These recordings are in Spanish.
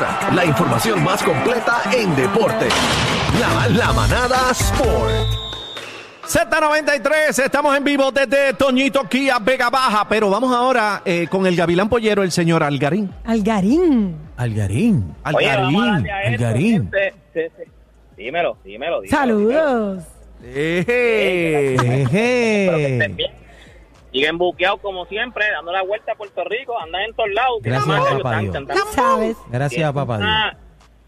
Ahora, la información más completa en deporte. La, la manada Sport. Z93, estamos en vivo desde Toñito Kia Vega Baja, pero vamos ahora eh, con el Gavilán Pollero, el señor Algarín. Algarín. Algarín, Oye, Algarín, esto, Algarín. gente. Dímelo, dímelo, dímelo. Saludos. Eje, Espero que eje. Siguen buqueados como siempre, dando la vuelta a Puerto Rico, andan en todos lados. Gracias, papá Dios. sabes. Gracias, papá Dios.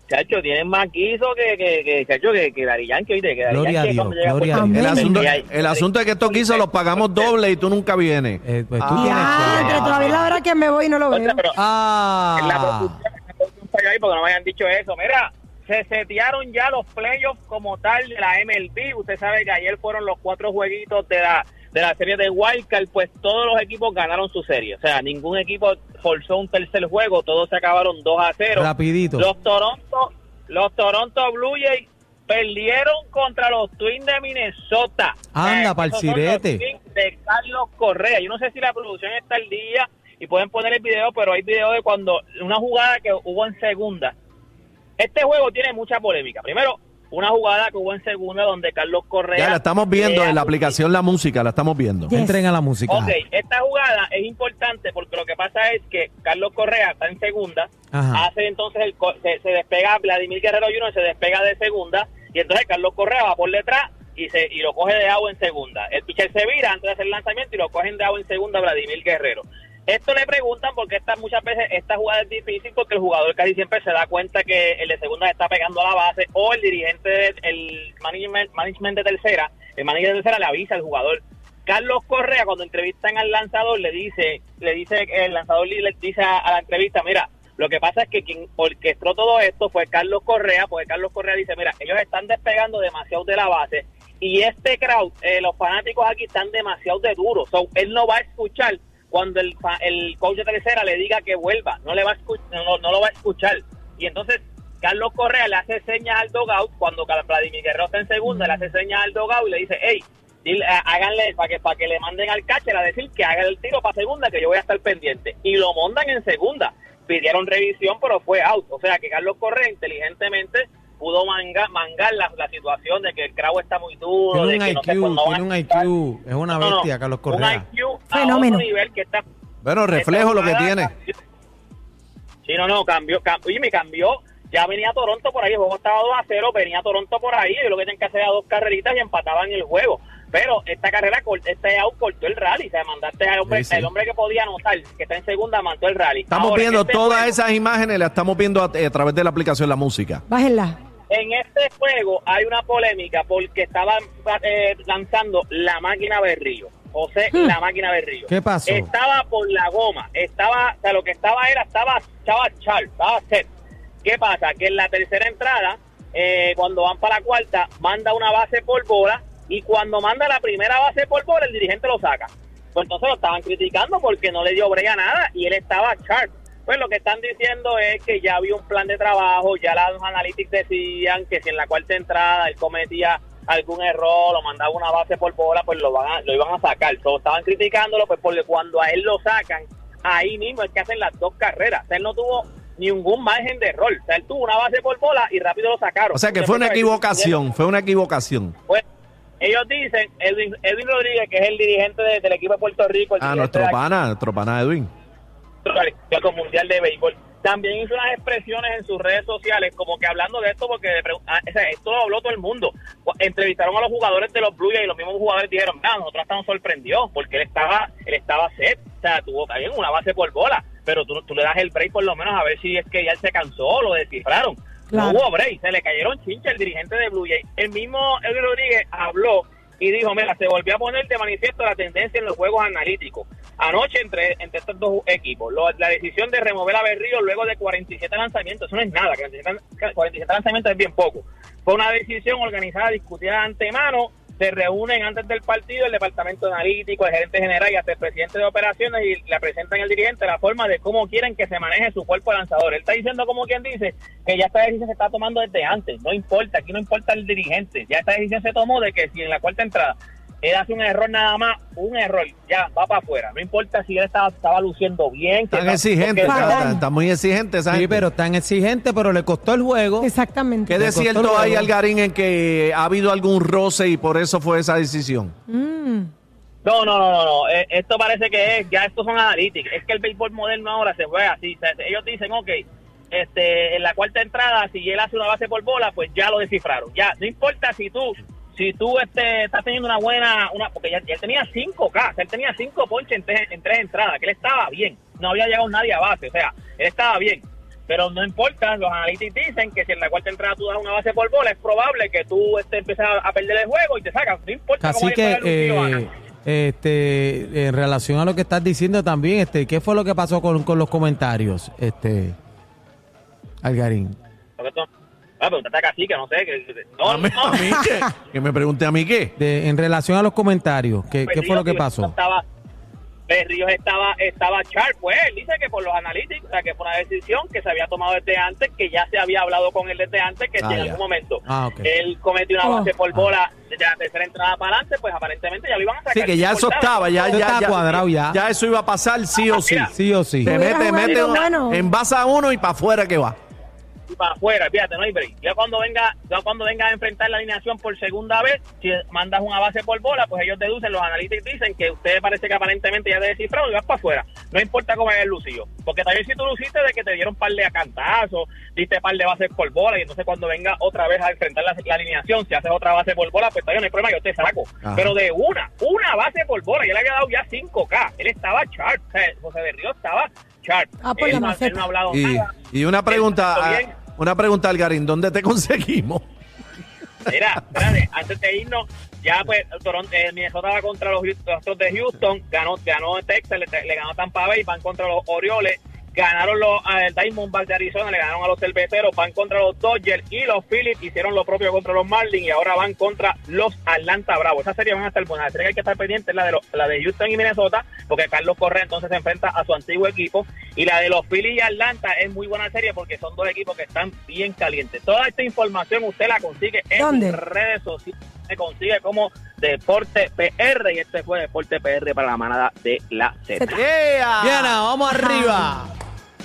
Chacho, tienen más guiso que, que, que, chacho, que, que Daddy Yankee, ¿oíste? Que Gloria a Dios, gloria a El Dios. Rico, asunto, el asunto es que estos guisos los pagamos doble y tú nunca vienes. Eh, pues tú Ah. tienes Ya, que- entre todavía la hora que me voy y no lo veo. pero en la Ah. producción, en la producción ahí porque no me hayan dicho eso. Mira, se setearon ya los playoffs como tal de la MLB. Usted sabe que ayer fueron los cuatro jueguitos de la de la serie de Wildcard, pues todos los equipos ganaron su serie. O sea, ningún equipo forzó un tercer juego, todos se acabaron 2 a 0. Rapidito. Los Toronto, los Toronto Blue Jays perdieron contra los Twins de Minnesota. Anda, Eh, pa'l sirete. De Carlos Correa. Yo no sé si la producción está al día y pueden poner el video, pero hay video de cuando una jugada que hubo en segunda. Este juego tiene mucha polémica. Primero, una jugada que hubo en segunda donde Carlos Correa. Ya la estamos viendo en la aplicación La Música, la estamos viendo. Yes. Entren a la música. Ok, esta jugada es importante porque lo que pasa es que Carlos Correa está en segunda, Ajá. hace entonces el co- se, se despega Vladimir Guerrero Jr. se despega de segunda y entonces Carlos Correa va por detrás y se y lo coge de agua en segunda. El pitcher se vira antes de hacer el lanzamiento y lo cogen de agua en segunda Vladimir Guerrero. Esto le preguntan porque esta, muchas veces esta jugada es difícil porque el jugador casi siempre se da cuenta que el de segunda está pegando a la base o el dirigente, el management, management de tercera, el manager de tercera le avisa al jugador. Carlos Correa cuando entrevistan al lanzador le dice, le dice el lanzador le dice a, a la entrevista, mira, lo que pasa es que quien orquestó todo esto fue Carlos Correa, porque Carlos Correa dice, mira, ellos están despegando demasiado de la base y este crowd, eh, los fanáticos aquí están demasiado de duros, so, él no va a escuchar cuando el, el coach de tercera le diga que vuelva, no le va a no, no lo va a escuchar. Y entonces Carlos Correa le hace señas al dogout cuando Vladimir Guerrero está en segunda, le hace señas al dogout y le dice, hey, háganle para que para que le manden al catcher a decir que haga el tiro para segunda que yo voy a estar pendiente y lo montan en segunda. Pidieron revisión pero fue out. O sea que Carlos Correa inteligentemente pudo manga, mangar la, la situación de que el crowd está muy duro Tiene un de que IQ, no sé, no tiene un a. IQ. Es una No, no, bestia, Carlos un Correa. IQ a Fenómeno. otro nivel que está Bueno, reflejo lo que tiene. cambió. Sí, no, no, cambió, cambió, oye, me cambió. Ya venía Toronto por ahí, el juego estaba 2 a 0, venía Toronto por ahí, y lo que tenían que hacer era dos carreritas y empataban el juego. Pero esta carrera, este out cortó el rally, o sea, mandaste al hombre, Sí, sí. el hombre que podía anotar, que está en segunda, mandó el rally. Estamos Ahora, viendo este todas juego- esas imágenes, las estamos viendo a, a través de la aplicación La Música. Bájenla. En este juego hay una polémica porque estaban eh, lanzando la máquina Berrío. José, Hmm. la máquina Berrío. ¿Qué pasó? Estaba por la goma. Estaba, o sea, lo que estaba era, estaba, estaba char, estaba set. ¿Qué pasa? Que en la tercera entrada, eh, cuando van para la cuarta, manda una base por bola y cuando manda la primera base por bola, el dirigente lo saca. Pues entonces lo estaban criticando porque no le dio brea nada y él estaba sharp. Pues lo que están diciendo es que ya había un plan de trabajo, ya los analytics decían que si en la cuarta entrada él cometía algún error o mandaba una base por bola, pues lo, van a- lo iban a sacar. So, estaban criticándolo pues porque cuando a él lo sacan, ahí mismo es que hacen las dos carreras. O sea, él no tuvo ningún margen de error. O sea, él tuvo una base por bola y rápido lo sacaron. O sea que fue una Entonces, equivocación, fue una equivocación. Pues, ellos dicen, Edwin, Edwin Rodríguez, que es el dirigente de- del equipo de Puerto Rico, el Ah, nuestro pana, nuestro pana Edwin. Campeonato Mundial de Béisbol, también hizo unas expresiones en sus redes sociales, como que hablando de esto, porque ah, o sea, esto lo habló todo el mundo. Entrevistaron a los jugadores de los Blue Jays y los mismos jugadores dijeron, "Mira, nosotros estamos sorprendidos porque él estaba, él estaba set, o sea, tuvo también una base por bola, pero tú, tú le das el break por lo menos a ver si es que ya él se cansó, lo descifraron. Claro. No hubo break, se le cayeron chincha el dirigente de Blue Jays. El mismo Edwin Rodríguez habló y dijo, mira, se volvió a poner de manifiesto la tendencia en los juegos analíticos. Anoche entre, entre estos dos equipos, lo- la decisión de remover a Berrío luego de 47 lanzamientos, eso no es nada, 47, 47 lanzamientos es bien poco. Fue una decisión organizada, discutida antemano, se reúnen antes del partido el departamento analítico, el gerente general y hasta el presidente de operaciones y le presentan al dirigente la forma de cómo quieren que se maneje su cuerpo lanzador. Él está diciendo como quien dice que ya esta decisión se está tomando desde antes, no importa, aquí no importa el dirigente, ya esta decisión se tomó de que si en la cuarta entrada él hace un error nada más, un error, ya, va para afuera. No importa si él estaba, estaba luciendo bien. Tan no- exigente, está, está muy exigente esa Sí, gente. pero tan exigente, pero le costó el juego. Exactamente. ¿Qué de cierto hay. Algarín, en que ha habido algún roce y por eso fue esa decisión? Mm. No, no, no, no, no. Eh, esto parece que es, ya estos son analíticos. Es que el béisbol moderno ahora se juega así. Ellos dicen, ok, este, en la cuarta entrada, si él hace una base por bola, pues ya lo descifraron. Ya, no importa si tú, si tú este, estás teniendo una buena, una, porque ya, ya tenía 5K, o sea, él tenía 5 ponches en tres, en tres entradas, que él estaba bien. No había llegado nadie a base, o sea, él estaba bien. Pero no importa, los analíticos dicen que si en la cuarta entrada tú das una base por bola, es probable que tú este, empieces a, perder el juego y te sacas. No importa cómo Así que, eh, este, en relación a lo que estás diciendo también, este, ¿qué fue lo que pasó con, con los comentarios, este, Algarín? Porque esto- Ah, pero usted está casi que no sé. Que, no, a mí, no. a que me pregunte a mí qué. De, en relación a los comentarios, ¿qué, qué fue lo que pasó? Estaba, Berríos estaba, estaba sharp, pues él dice que por los analíticos, o sea, que fue una decisión que se había tomado desde antes, que ya se había hablado con él desde antes, que Ah, si en ya. algún momento Ah, él cometió una Oh. base por bola de la tercera entrada para adelante, pues aparentemente ya lo iban a sacar. Sí, que ya eso estaba, ya, ya, cuadrado ya. ya eso iba a pasar sí o sí. Mira. Sí o sí. Te mete, mete, bueno. envasa uno y para afuera que va. Y para afuera, fíjate, no hay break. Ya cuando venga, ya cuando venga a enfrentar la alineación por segunda vez, si mandas una base por bola, pues ellos deducen, los analistas dicen que usted parece que aparentemente ya te descifrado y vas para afuera. No importa cómo haya lucido. Porque también si tú luciste de que te dieron par de cantazos, diste par de bases por bola, y entonces cuando venga otra vez a enfrentar la, la alineación, si haces otra base por bola, pues todavía no hay problema, yo te saco. Ajá. Pero de una, una base por bola, yo le había dado ya 5K. Él estaba o sea, José de Río estaba sharp. Ah, por él, la no, maceta. él no ha hablado Y, nada. y una pregunta, ah, una pregunta, Algarín, ¿dónde te conseguimos? Mira, espérate, antes de irnos, ya pues Toronto, eh, Minnesota va contra los, Astros de Houston, ganó, ganó Texas, le, le ganó Tampa Bay, van contra los Orioles, ganaron los eh, Diamondbacks de Arizona, le ganaron a los Cerveceros, van contra los Dodgers y los Phillies hicieron lo propio contra los Marlins y ahora van contra los Atlanta Bravos. Esa serie van a estar buenas. La serie que hay que estar pendiente es la de, los- la de Houston y Minnesota, porque Carlos Correa entonces se enfrenta a su antiguo equipo y la de los Phillies y Atlanta es muy buena serie porque son dos equipos que están bien calientes. Toda esta información usted la consigue en redes sociales. Se consigue como Deporte PR y este fue Deporte PR para la manada de la Z. ¡Ea! Diana, vamos arriba.